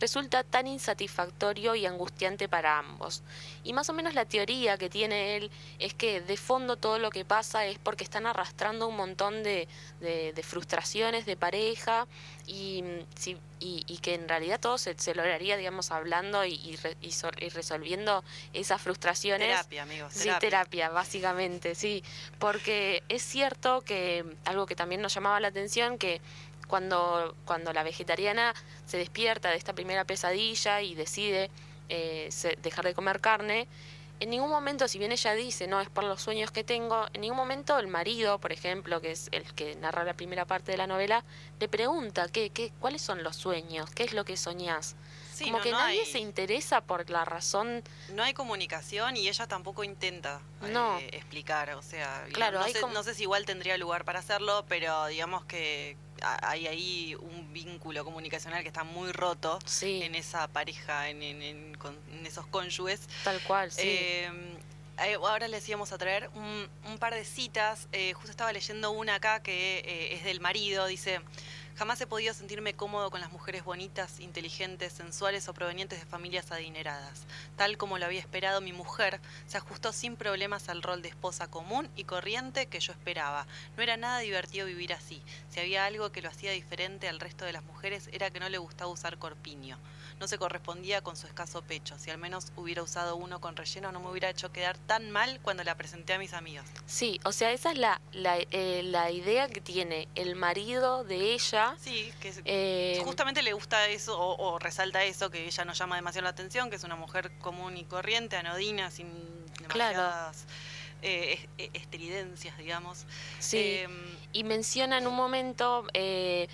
resulta tan insatisfactorio y angustiante para ambos. Y más o menos la teoría que tiene él es que de fondo todo lo que pasa es porque están arrastrando un montón de, de- de frustraciones de pareja y, mm, si- y- y que en realidad todo se, se lograría, digamos, hablando y, y re- y sol- y resolviendo esas frustraciones. Terapia, amigos. Sí, terapia, básicamente, sí. Porque es cierto que algo que también nos llamaba la atención, que cuando, cuando la vegetariana se despierta de esta primera pesadilla y decide eh, dejar de comer carne, en ningún momento, si bien ella dice, no, es por los sueños que tengo, en ningún momento el marido, por ejemplo, que es el que narra la primera parte de la novela, le pregunta, ¿qué, qué, ¿cuáles son los sueños? ¿Qué es lo que soñás? Sí, Como no, que no nadie hay- se interesa por la razón No hay comunicación y ella tampoco intenta eh, No. explicar, o sea, Claro, no, sé, como- no sé si igual tendría lugar para hacerlo, pero digamos que hay ahí un vínculo comunicacional que está muy roto Sí, en esa pareja, en, en- en- esos cónyuges. tal cual, sí. Eh, eh, ahora les íbamos a traer un, un par de citas. eh, justo estaba leyendo una acá que eh, es del marido. Dice, jamás he podido sentirme cómodo con las mujeres bonitas, inteligentes, sensuales o provenientes de familias adineradas. Tal como lo había esperado mi mujer, se ajustó sin problemas al rol de esposa común y corriente que yo esperaba. No era nada divertido vivir así. Si había algo que lo hacía diferente al resto de las mujeres era que no le gustaba usar corpiño no se correspondía con su escaso pecho. Si al menos hubiera usado uno con relleno, no me hubiera hecho quedar tan mal cuando la presenté a mis amigos. Sí, o sea, esa es la, la, eh, la idea que tiene el marido de ella. Sí, que eh, justamente le gusta eso o, o resalta eso, que ella no llama demasiado la atención, que es una mujer común y corriente, anodina, sin demasiadas eh, eh, estridencias, digamos. sí, Em, y menciona en un momento eh,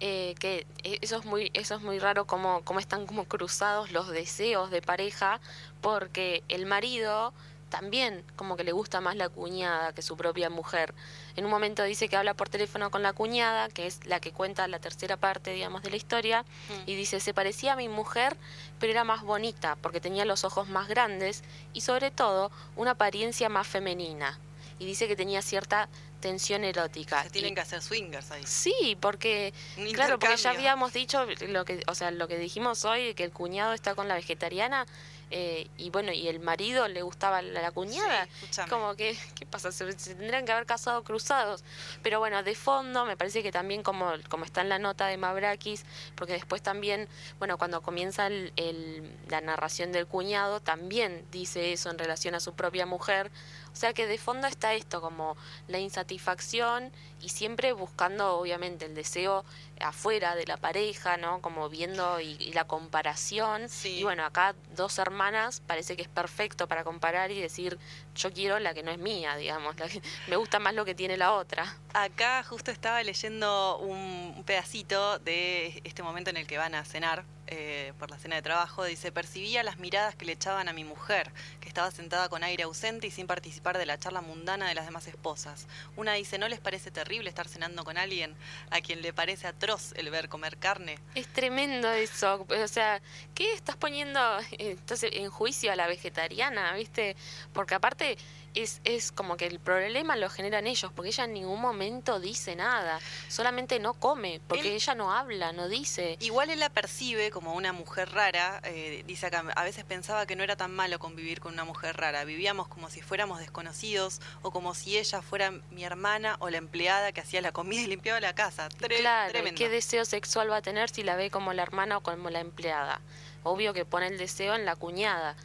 eh, que eh, eso es muy, eso es muy raro como, como están como cruzados los deseos de pareja, porque el marido también como que le gusta más la cuñada que su propia mujer. En un momento dice que habla por teléfono con la cuñada, que es la que cuenta la tercera parte, digamos, de la historia, mm. y dice, se parecía a mi mujer, pero era más bonita, porque tenía los ojos más grandes y sobre todo una apariencia más femenina. y dice que tenía cierta tensión erótica. Se tienen Y- que hacer swingers ahí. Sí, porque claro, porque ya habíamos dicho lo que, o sea, lo que dijimos hoy que el cuñado está con la vegetariana eh, y bueno, y el marido le gustaba la, la cuñada. Sí, como que, ¿qué pasa? Se, se tendrían que haber casado cruzados. Pero bueno, de fondo me parece que también como, como está en la nota de Mabrakis, porque después también, bueno, cuando comienza el, el- la narración del cuñado, también dice eso en relación a su propia mujer. O sea que de fondo está esto, como la insatisfacción y siempre buscando, obviamente, el deseo afuera de la pareja, ¿no? Como viendo y, y la comparación. Sí. Y bueno, acá dos hermanas parece que es perfecto para comparar y decir, yo quiero la que no es mía, digamos, la que- me gusta más lo que tiene la otra. Acá justo estaba leyendo un, un pedacito de este momento en el que van a cenar eh, por la cena de trabajo. Dice, percibía las miradas que le echaban a mi mujer, que estaba sentada con aire ausente y sin participar de la charla mundana de las demás esposas. Una dice, ¿no les parece terrible estar cenando con alguien a quien le parece atroz el ver comer carne? Es tremendo eso, o sea, ¿qué estás poniendo eh, entonces en juicio a la vegetariana, viste? Porque aparte es, es como que el problema lo generan ellos, porque ella en ningún momento dice nada, solamente no come, porque Él- ella no habla, no dice. Igual él la percibe como una mujer rara, eh, dice acá, a veces pensaba que no era tan malo convivir con una mujer rara, vivíamos como si fuéramos desconocidos o como si ella fuera mi hermana o la empleada que hacía la comida y limpiaba la casa. Tre- Claro, ¿y tremendo. ¿qué deseo sexual va a tener si la ve como la hermana o como la empleada? Obvio que pone el deseo en la cuñada.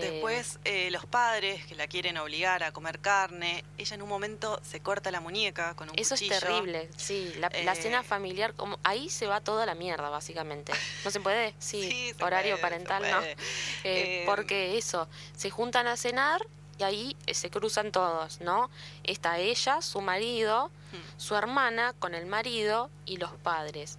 Después eh, los padres que la quieren obligar a comer carne, ella en un momento se corta la muñeca con un Eso es terrible, sí. La, la Eh, cena familiar, como ahí se va toda la mierda, básicamente. ¿No se puede? Sí, Sí, se horario puede, parental, ¿no? Eh, Eh, porque eso, se juntan a cenar y ahí eh, se cruzan todos, ¿no? Está ella, su marido, Hmm. su hermana con el marido y los padres.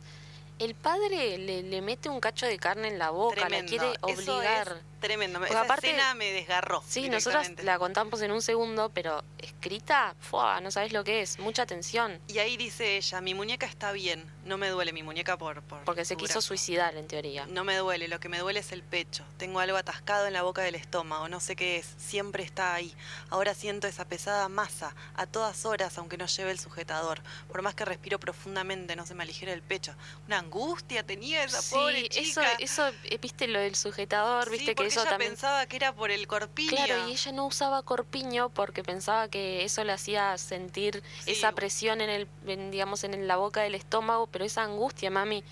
El padre le, le mete un cacho de carne en la boca, la Tremendo. quiere Eso obligar. Tremendo. Porque Esa aparte- escena me desgarró. Sí, nosotros la contamos en un segundo, pero escrita, ¡fua! no sabes lo que es, mucha tensión. Y ahí dice ella, mi muñeca está bien, no me duele mi muñeca por... por Porque se quiso brazo. suicidar, en teoría. No me duele, lo que me duele es el pecho. Tengo algo atascado en la boca del estómago, no sé qué es, siempre está ahí. Ahora siento esa pesada masa, a todas horas, aunque no lleve el sujetador. Por más que respiro profundamente, no se me aligera el pecho. Una angustia tenía esa pobre Sí, eso, chica. eso, eh, viste lo del sujetador, Sí, viste que porque eso ella también... pensaba que era por el corpiño. Claro, y ella no usaba corpiño porque pensaba que eso le hacía sentir Sí. esa presión en el, en, digamos, en la boca del estómago, pero esa angustia, mami,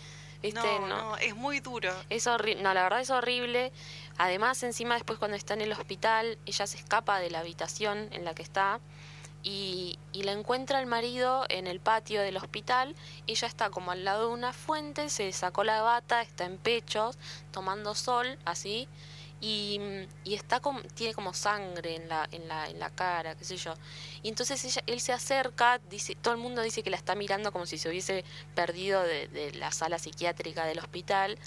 viste, no, no, es muy duro. Es horrible, no, la verdad es horrible. Además, encima después cuando está en el hospital, ella se escapa de la habitación en la que está y, y la encuentra el marido en el patio del hospital. Ella está como al lado de una fuente, se sacó la bata, está en pechos, tomando sol, así. Y, y está como, tiene como sangre en la, en la, en la cara, qué sé yo. Y entonces ella, él se acerca, dice, todo el mundo dice que la está mirando como si se hubiese perdido de, de la sala psiquiátrica del hospital.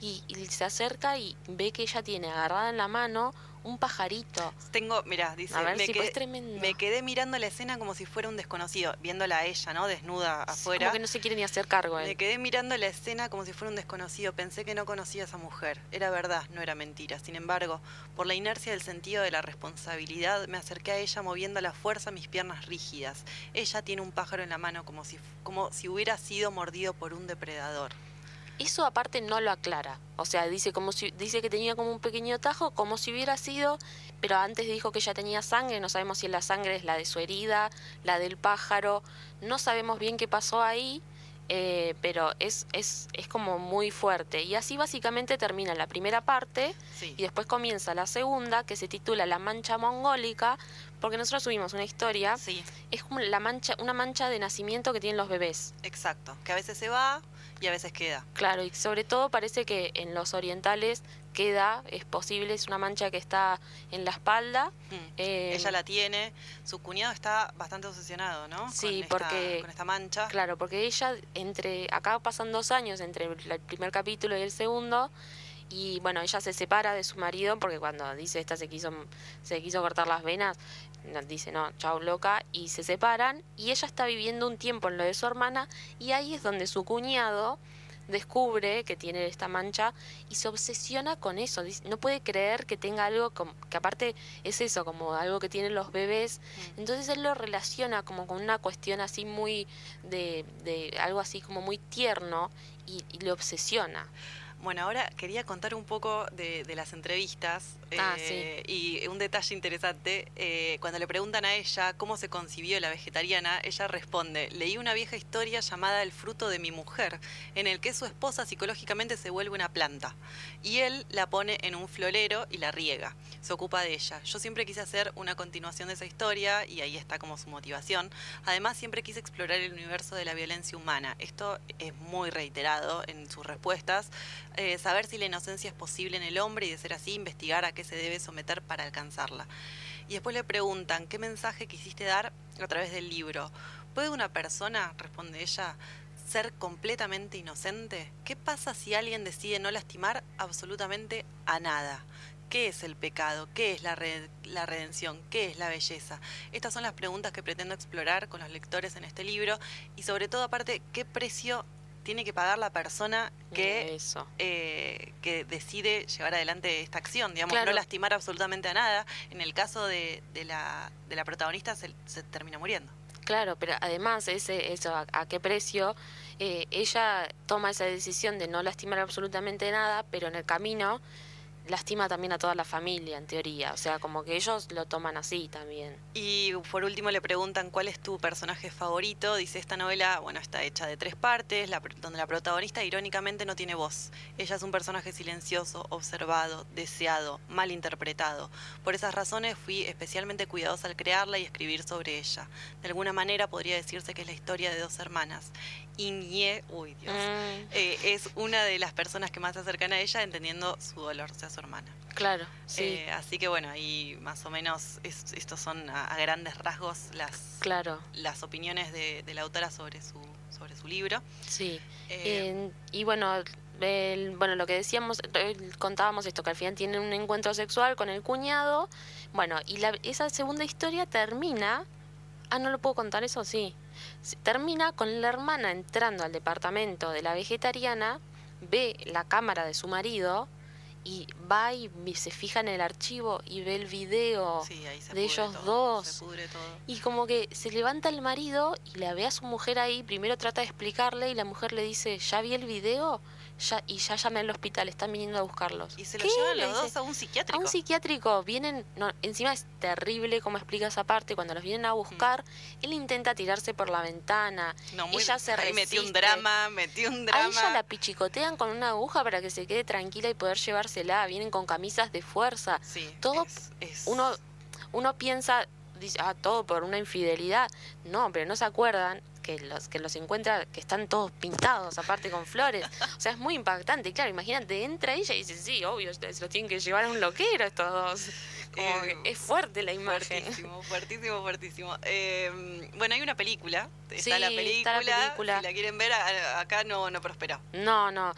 Y, y se acerca y ve que ella tiene agarrada en la mano un pajarito. Tengo, mira, dice, A ver me, si quedé, tremendo. me quedé mirando la escena como si fuera un desconocido, viéndola a ella, ¿no? Desnuda afuera. Como que no se quiere ni hacer cargo él. Me quedé mirando la escena como si fuera un desconocido. Pensé que no conocía a esa mujer. Era verdad, no era mentira. Sin embargo, por la inercia del sentido de la responsabilidad, me acerqué a ella moviendo a la fuerza mis piernas rígidas. Ella tiene un pájaro en la mano como si, como si hubiera sido mordido por un depredador. Eso aparte no lo aclara. O sea, dice como si dice que tenía como un pequeño tajo, como si hubiera sido, pero antes dijo que ella tenía sangre, no sabemos si la sangre es la de su herida, la del pájaro, no sabemos bien qué pasó ahí, eh, pero es, es, es como muy fuerte. Y así básicamente termina la primera parte Sí. y después comienza la segunda, que se titula La mancha mongólica, porque nosotros subimos una historia, Sí, es como la mancha, una mancha de nacimiento que tienen los bebés. exacto. Que a veces se va y a veces queda. Claro, y sobre todo parece que en los orientales queda, es posible, es una mancha que está en la espalda. Mm. eh, Ella la tiene. Su cuñado está bastante obsesionado, ¿no? Sí, con esta- porque- Con esta mancha. Claro, porque ella, entre, acá pasan dos años entre el primer capítulo y el segundo, y bueno, ella se separa de su marido porque cuando dice esta se quiso, se quiso cortar las venas, dice no, chau loca, y se separan, y ella está viviendo un tiempo en lo de su hermana, y ahí es donde su cuñado descubre que tiene esta mancha y se obsesiona con eso. Dice- No puede creer que tenga algo como, que aparte es eso, como algo que tienen los bebés. Entonces él lo relaciona como con una cuestión así muy de, de algo así como muy tierno y, y le obsesiona. Bueno, ahora quería contar un poco de, de las entrevistas. Ah, eh, Y un detalle interesante, eh, cuando le preguntan a ella cómo se concibió la vegetariana, ella responde, leí una vieja historia llamada El fruto de mi mujer, en el que su esposa psicológicamente se vuelve una planta. Y él la pone en un florero y la riega. Se ocupa de ella. Yo siempre quise hacer una continuación de esa historia y ahí está como su motivación. Además, siempre quise explorar el universo de la violencia humana. Esto es muy reiterado en sus respuestas. Eh, saber si la inocencia es posible en el hombre y de ser así, investigar a qué se debe someter para alcanzarla. Y después le preguntan, ¿qué mensaje quisiste dar a través del libro? ¿Puede una persona, responde ella, ser completamente inocente? ¿Qué pasa si alguien decide no lastimar absolutamente a nada? ¿Qué es el pecado? ¿Qué es la, la redención? ¿Qué es la belleza? Estas son las preguntas que pretendo explorar con los lectores en este libro y sobre todo aparte, ¿qué precio tiene que pagar la persona que, Eso. eh, que decide llevar adelante esta acción? Digamos, Claro. no lastimar absolutamente a nada. En el caso de, de la, de la protagonista se, se termina muriendo. Claro, pero además ese, eso a, a qué precio eh, ella toma esa decisión de no lastimar absolutamente nada, pero en el camino lastima también a toda la familia, en teoría. O sea, como que ellos lo toman así también. Y por último le preguntan cuál es tu personaje favorito. Dice, esta novela, bueno, está hecha de tres partes, la donde la protagonista irónicamente no tiene voz. Ella es un personaje silencioso, observado, deseado, mal interpretado. Por esas razones fui especialmente cuidadosa al crearla y escribir sobre ella. De alguna manera podría decirse que es la historia de dos hermanas. Iñé, uy Dios, Mm, eh, es una de las personas que más se acercan a ella entendiendo su dolor, o sea, su hermana. claro, sí, Eh, así que bueno, ahí más o menos es- estos son a, a grandes rasgos las, claro, las opiniones de, de la autora sobre su, sobre su libro. sí. Eh, En- y bueno, el- bueno, lo que decíamos, eh, contábamos esto, que al final tienen un encuentro sexual con el cuñado. Bueno, y la, esa segunda historia termina. Ah, no lo puedo contar eso, sí. Termina con la hermana entrando al departamento de la vegetariana, ve la cámara de su marido y va y se fija en el archivo y ve el video. sí, de ellos todo, dos. Se. Y como que se levanta el marido y la ve a su mujer ahí, primero trata de explicarle y la mujer le dice, ¿ya vi el video? Ya, y ya llamé al hospital, están viniendo a buscarlos. Y se lo ¿Qué? llevan Le los dos a un a psiquiátrico. un psiquiátrico, vienen, no, encima es terrible como explica esa parte, cuando los vienen a buscar, él intenta tirarse por la ventana, no, muy, ella se ahí metió un resiste. drama, metió un drama. a ella la pichicotean con una aguja para que se quede tranquila y poder llevársela, vienen con camisas de fuerza, Sí, todo es- es- uno, uno piensa, dice, ah, todo por una infidelidad. No, pero no se acuerdan que los que los encuentra que están todos pintados, aparte con flores. O sea, es muy impactante. Claro, imagínate, entra ella y dice, sí, obvio, se los tienen que llevar a un loquero estos dos. Como Eh, que es fuerte la imagen. Fuertísimo, fuertísimo, fuertísimo. Eh, bueno, hay una película. Está, Sí, la está película. la película. Si la quieren ver, acá no, no prosperó. No, no.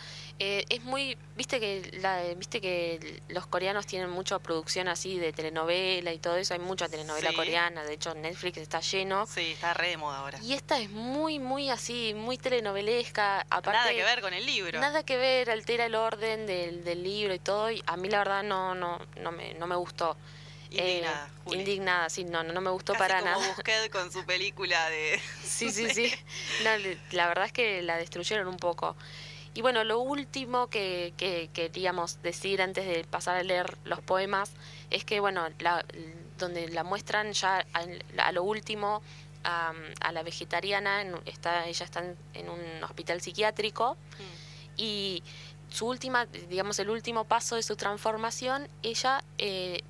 Eh, es muy, viste que la, viste que los coreanos tienen mucha producción así de telenovela y todo eso. Hay mucha telenovela Sí. coreana. De hecho, Netflix está lleno. Sí, está re de moda ahora. Y esta es muy, muy así, muy telenovelesca. Aparte, Nada que ver con el libro. Nada que ver, altera el orden del, del libro y todo. Y a mí la verdad no, no, no me, no me gustó. Indignada, Eh, Juli. indignada, sí, no, no, no me gustó Casi para como nada. Busquets con su película de... Sí, sí, sí. No, la verdad es que la destruyeron un poco. Y bueno, lo último que, que queríamos decir antes de pasar a leer los poemas es que, bueno, la, donde la muestran ya a, a lo último a, a la vegetariana, en- está, ella está en, en un hospital psiquiátrico y su última, digamos, el último paso de su transformación, ella eh,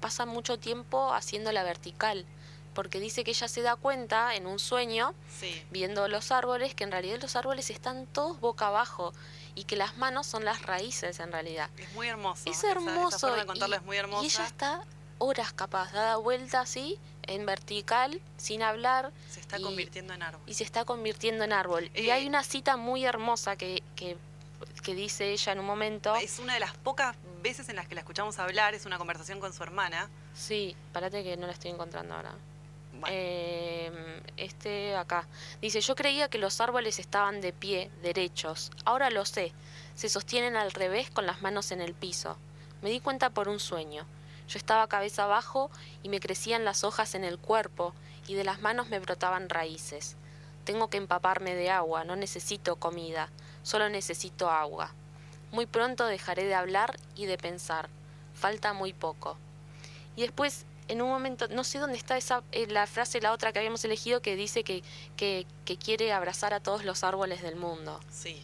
pasa mucho tiempo haciéndola vertical, porque dice que ella se da cuenta en un sueño, Sí. viendo los árboles, que en realidad los árboles están todos boca abajo y que las manos son las raíces en realidad. Es muy hermoso. Es hermoso. Esa, forma de contarlo y, es muy hermosa. y ella está horas capaz, dada vuelta así, en vertical, sin hablar, Se está y- convirtiendo en árbol. y se está convirtiendo en árbol. Y Eh, hay una cita muy hermosa que, que, que dice ella en un momento. Es una de las pocas veces en las que la escuchamos hablar. Es una conversación con su hermana. Sí, parate que no la estoy encontrando ahora. Eh, este acá. Dice, yo creía que los árboles estaban de pie, derechos. Ahora lo sé. Se sostienen al revés con las manos en el piso. Me di cuenta por un sueño. Yo estaba cabeza abajo y me crecían las hojas en el cuerpo y de las manos me brotaban raíces. Tengo que empaparme de agua, no necesito comida, solo necesito agua. Muy pronto dejaré de hablar y de pensar. Falta muy poco. Y después en un momento, no sé dónde está esa, eh, la frase, la otra que habíamos elegido, que dice que, que, quiere abrazar a todos los árboles del mundo. Sí.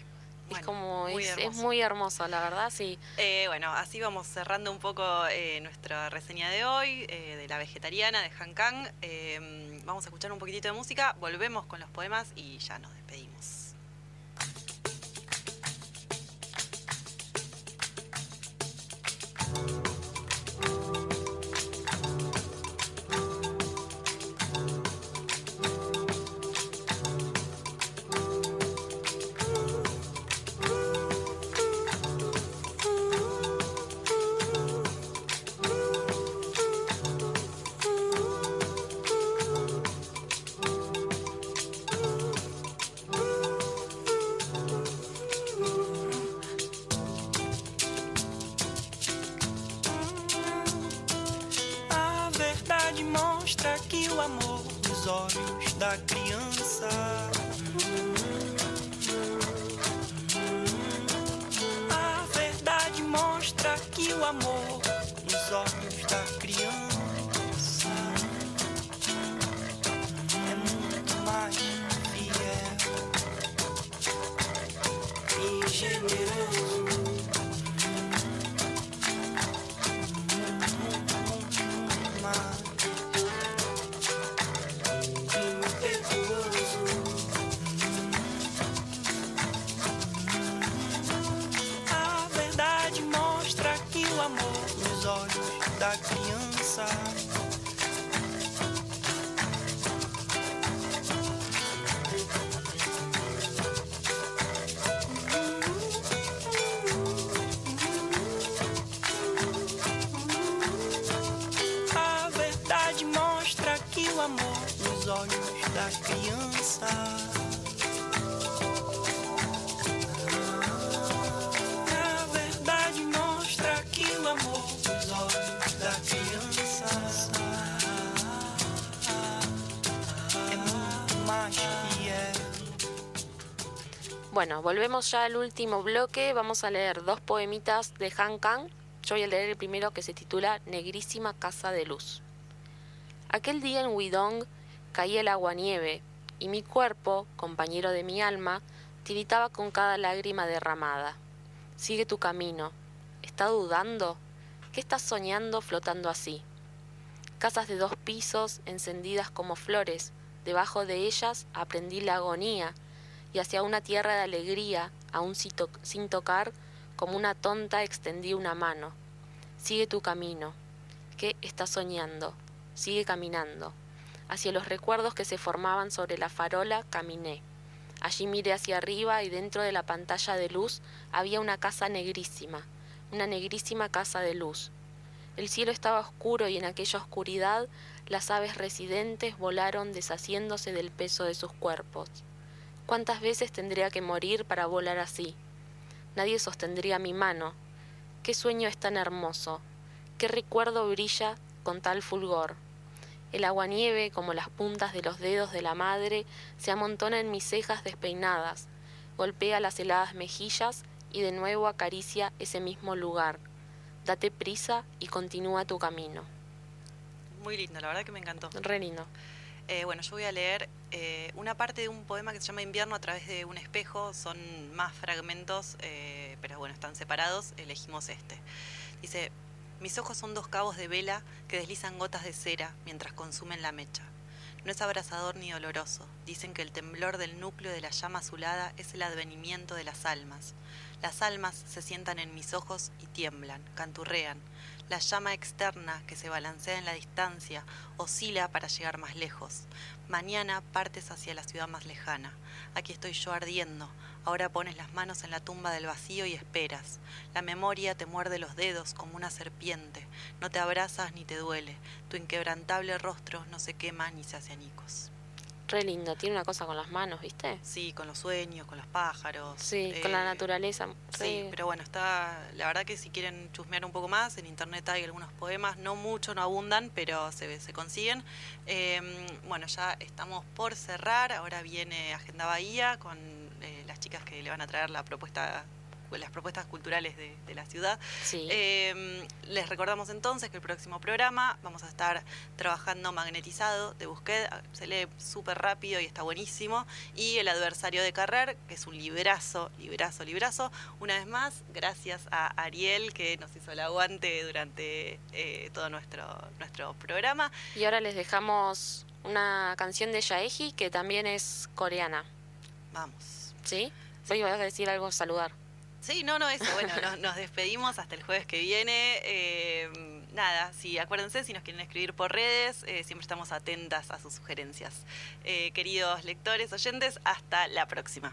es como, es, muy hermoso, la verdad, sí. Eh, bueno, así vamos cerrando un poco eh, nuestra reseña de hoy, de la vegetariana, de Han Kang. vamos a escuchar un poquitito de música, volvemos con los poemas y ya nos despedimos. Bueno, volvemos ya al último bloque. Vamos a leer dos poemitas de Han Kang. Yo voy a leer el primero que se titula Negrísima Casa de Luz. Aquel día en Huidong caía el agua-nieve y mi cuerpo, compañero de mi alma, tiritaba con cada lágrima derramada. Sigue tu camino. ¿Está dudando? ¿Qué estás soñando flotando así? Casas de dos pisos encendidas como flores, debajo de ellas aprendí la agonía y hacia una tierra de alegría, aún sin tocar, como una tonta extendí una mano. Sigue tu camino. ¿Qué estás soñando? Sigue caminando. Hacia los recuerdos que se formaban sobre la farola caminé. Allí miré hacia arriba y dentro de la pantalla de luz había una casa negrísima, una negrísima casa de luz. El cielo estaba oscuro y en aquella oscuridad las aves residentes volaron deshaciéndose del peso de sus cuerpos. ¿Cuántas veces tendría que morir para volar así? Nadie sostendría mi mano. ¿Qué sueño es tan hermoso? ¿Qué recuerdo brilla con tal fulgor? El aguanieve, como las puntas de los dedos de la madre, se amontona en mis cejas despeinadas, golpea las heladas mejillas y de nuevo acaricia ese mismo lugar. Date prisa y continúa tu camino. Muy lindo, la verdad que me encantó. Re lindo. Eh, bueno, yo voy a leer eh, una parte de un poema que se llama Invierno a través de un espejo. Son más fragmentos, eh, pero bueno, están separados. Elegimos este. Dice, mis ojos son dos cabos de vela que deslizan gotas de cera mientras consumen la mecha. No es abrasador ni doloroso. Dicen que el temblor del núcleo de la llama azulada es el advenimiento de las almas. Las almas se sientan en mis ojos y tiemblan, canturrean. La llama externa que se balancea en la distancia oscila para llegar más lejos. Mañana partes hacia la ciudad más lejana. Aquí estoy yo ardiendo. Ahora pones las manos en la tumba del vacío y esperas. La memoria te muerde los dedos como una serpiente. No te abrazas ni te duele. Tu inquebrantable rostro no se quema ni se hace añicos. Re lindo, tiene una cosa con las manos, ¿viste? Sí, con los sueños, con los pájaros. Sí, con la eh, naturaleza. Sí, pero bueno, está. La verdad que si quieren chusmear un poco más, en internet hay algunos poemas, no mucho, no abundan, pero se, se consiguen. Eh, bueno, ya estamos por cerrar. Ahora viene Agenda Bahía con eh, las chicas que le van a traer la propuesta las propuestas culturales de, de la ciudad. Sí. Eh, les recordamos entonces que el próximo programa vamos a estar trabajando Magnetizado de Busquet, se lee súper rápido y está buenísimo, y El adversario de Carrer, que es un librazo, librazo, librazo. Una vez más, gracias a Ariel que nos hizo el aguante durante eh, todo nuestro, nuestro programa. Y ahora les dejamos una canción de Yaeji que también es coreana, Vamos. ¿Sí? Hoy voy a decir algo, saludar. Sí, no, no, eso. Bueno, nos, nos despedimos hasta el jueves que viene. Eh, nada, sí, acuérdense, si nos quieren escribir por redes, eh, siempre estamos atentas a sus sugerencias. Eh, queridos lectores, oyentes, hasta la próxima.